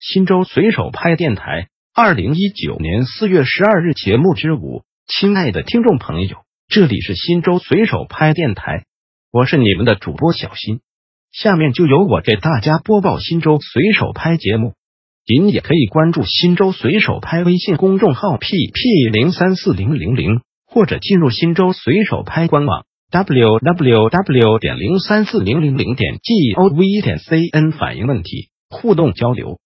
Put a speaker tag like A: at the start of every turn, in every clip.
A: 新州随手拍电台，二零一九年四月十二日节目之五，亲爱的听众朋友，这里是新州随手拍电台，我是你们的主播小新，下面就由我给大家播报新州随手拍节目。您也可以关注新州随手拍微信公众号 p p 零三四零零零，或者进入新州随手拍官网 w w w 点零三四零零零点 g o v 点 c n 反映问题，互动交流。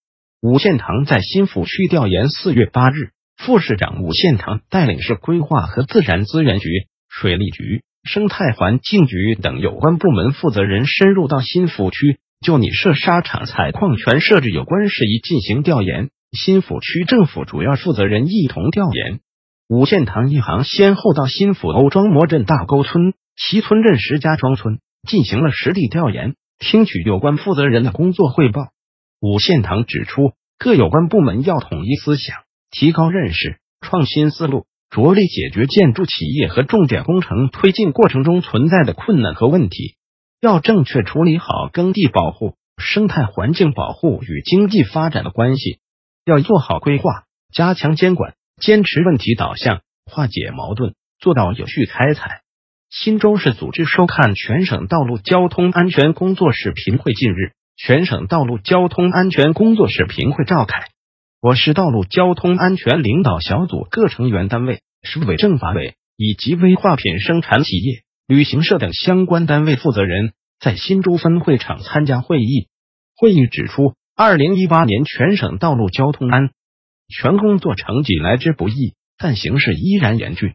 A: 五线堂在新抚区调研。四月八日，副市长武献堂带领市规划和自然资源局、水利局、生态环境局等有关部门负责人深入到新抚区，就拟设沙场采矿权设置有关事宜进行调研。新抚区政府主要负责人一同调研。五线堂一行先后到新抚欧庄模镇大沟村、齐村镇石家庄村进行了实地调研，听取有关负责人的工作汇报。五线堂指出，各有关部门要统一思想，提高认识，创新思路，着力解决建筑企业和重点工程推进过程中存在的困难和问题。要正确处理好耕地保护、生态环境保护与经济发展的关系。要做好规划，加强监管，坚持问题导向，化解矛盾，做到有序开采。新州市组织收看全省道路交通安全工作视频会，近日。全省道路交通安全工作视频会召开，我市道路交通安全领导小组各成员单位、市委政法委以及危化品生产企业、旅行社等相关单位负责人在新州分会场参加会议。会议指出，二零一八年全省道路交通安全工作成绩来之不易，但形势依然严峻。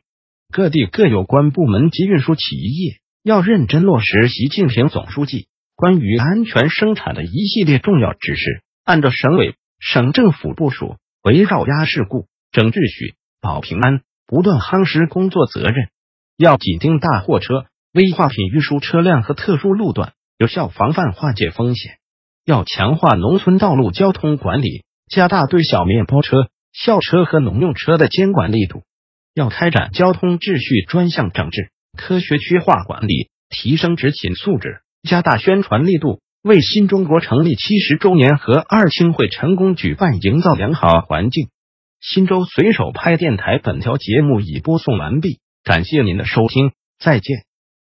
A: 各地各有关部门及运输企业要认真落实习近平总书记。关于安全生产的一系列重要指示，按照省委、省政府部署，围绕压事故、整秩序、保平安，不断夯实工作责任。要紧盯大货车、危化品运输车辆和特殊路段，有效防范化解风险。要强化农村道路交通管理，加大对小面包车、校车和农用车的监管力度。要开展交通秩序专项整治，科学区划管理，提升执勤素质。加大宣传力度，为新中国成立七十周年和二青会成功举办营造良好环境。新州随手拍电台本条节目已播送完毕，感谢您的收听，再见。